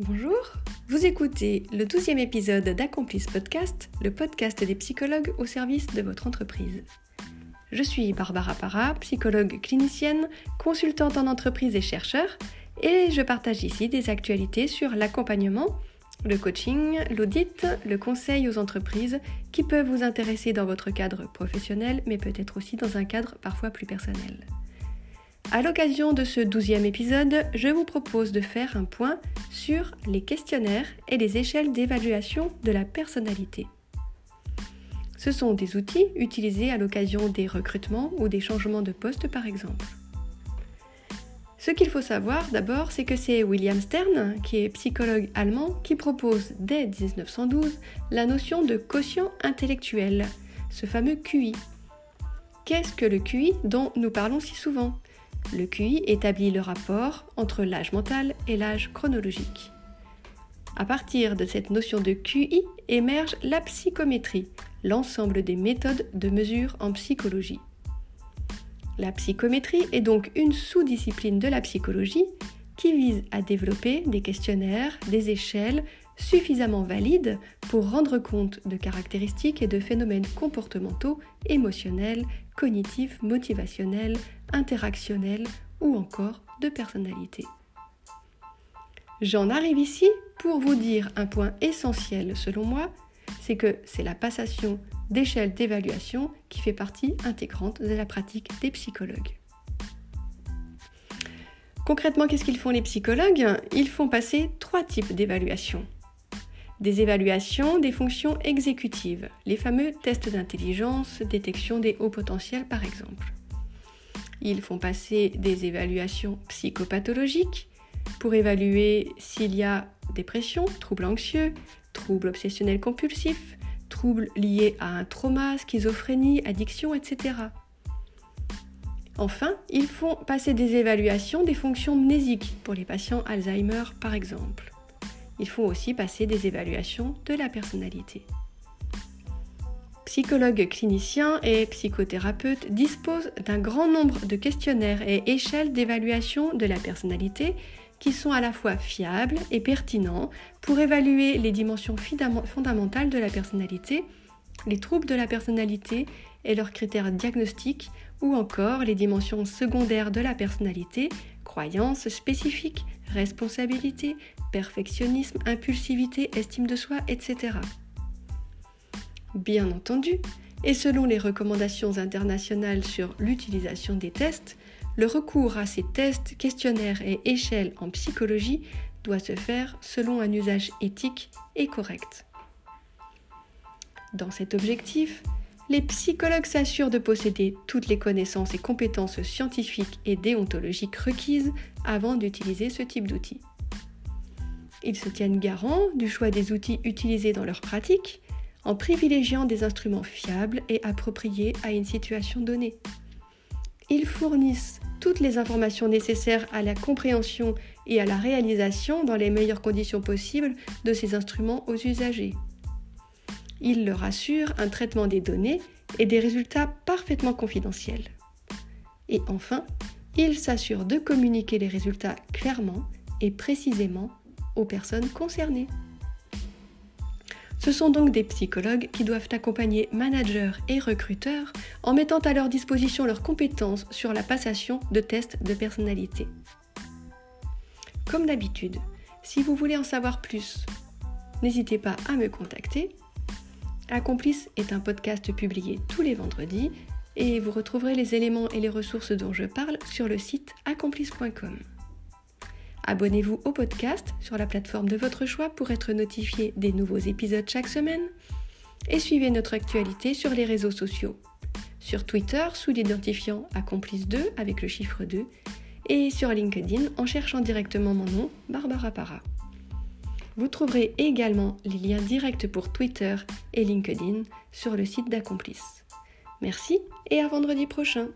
Bonjour, vous écoutez le douzième épisode d'Accomplice Podcast, le podcast des psychologues au service de votre entreprise. Je suis Barbara Para, psychologue clinicienne, consultante en entreprise et chercheur, et je partage ici des actualités sur l'accompagnement, le coaching, l'audit, le conseil aux entreprises qui peuvent vous intéresser dans votre cadre professionnel, mais peut-être aussi dans un cadre parfois plus personnel. À l'occasion de ce douzième épisode, je vous propose de faire un point sur les questionnaires et les échelles d'évaluation de la personnalité. Ce sont des outils utilisés à l'occasion des recrutements ou des changements de poste par exemple. Ce qu'il faut savoir d'abord, c'est que c'est William Stern, qui est psychologue allemand, qui propose dès 1912 la notion de quotient intellectuel, ce fameux QI. Qu'est-ce que le QI dont nous parlons si souvent? Le QI établit le rapport entre l'âge mental et l'âge chronologique. À partir de cette notion de QI émerge la psychométrie, l'ensemble des méthodes de mesure en psychologie. La psychométrie est donc une sous-discipline de la psychologie qui vise à développer des questionnaires, des échelles suffisamment valides pour rendre compte de caractéristiques et de phénomènes comportementaux, émotionnels, cognitifs, motivationnels, interactionnels ou encore de personnalité. J'en arrive ici pour vous dire un point essentiel selon moi, c'est que c'est la passation d'échelle d'évaluation qui fait partie intégrante de la pratique des psychologues. Concrètement, qu'est-ce qu'ils font les psychologues? Ils font passer trois types d'évaluations. Des évaluations des fonctions exécutives, les fameux tests d'intelligence, détection des hauts potentiels par exemple. Ils font passer des évaluations psychopathologiques pour évaluer s'il y a dépression, troubles anxieux, troubles obsessionnels compulsifs, troubles liés à un trauma, schizophrénie, addiction, etc. Enfin, ils font passer des évaluations des fonctions mnésiques pour les patients Alzheimer par exemple. Ils font aussi passer des évaluations de la personnalité. Psychologues cliniciens et psychothérapeutes disposent d'un grand nombre de questionnaires et échelles d'évaluation de la personnalité qui sont à la fois fiables et pertinents pour évaluer les dimensions fondamentales de la personnalité, les troubles de la personnalité et leurs critères diagnostiques, ou encore les dimensions secondaires de la personnalité, croyances spécifiques, responsabilité, perfectionnisme, impulsivité, estime de soi, etc. Bien entendu, et selon les recommandations internationales sur l'utilisation des tests, le recours à ces tests, questionnaires et échelles en psychologie doit se faire selon un usage éthique et correct. Dans cet objectif, les psychologues s'assurent de posséder toutes les connaissances et compétences scientifiques et déontologiques requises avant d'utiliser ce type d'outils. Ils se tiennent garants du choix des outils utilisés dans leur pratique en privilégiant des instruments fiables et appropriés à une situation donnée. Ils fournissent toutes les informations nécessaires à la compréhension et à la réalisation dans les meilleures conditions possibles de ces instruments aux usagers. Ils leur assurent un traitement des données et des résultats parfaitement confidentiels. Et enfin, ils s'assurent de communiquer les résultats clairement et précisément aux personnes concernées. Ce sont donc des psychologues qui doivent accompagner managers et recruteurs en mettant à leur disposition leurs compétences sur la passation de tests de personnalité. Comme d'habitude, si vous voulez en savoir plus, n'hésitez pas à me contacter. Accomplice est un podcast publié tous les vendredis et vous retrouverez les éléments et les ressources dont je parle sur le site accomplice.com. Abonnez-vous au podcast sur la plateforme de votre choix pour être notifié des nouveaux épisodes chaque semaine. Et suivez notre actualité sur les réseaux sociaux. Sur Twitter sous l'identifiant Accomplice2 avec le chiffre 2 et sur LinkedIn en cherchant directement mon nom, Barbara Para. Vous trouverez également les liens directs pour Twitter et LinkedIn sur le site d'Accomplice. Merci et à vendredi prochain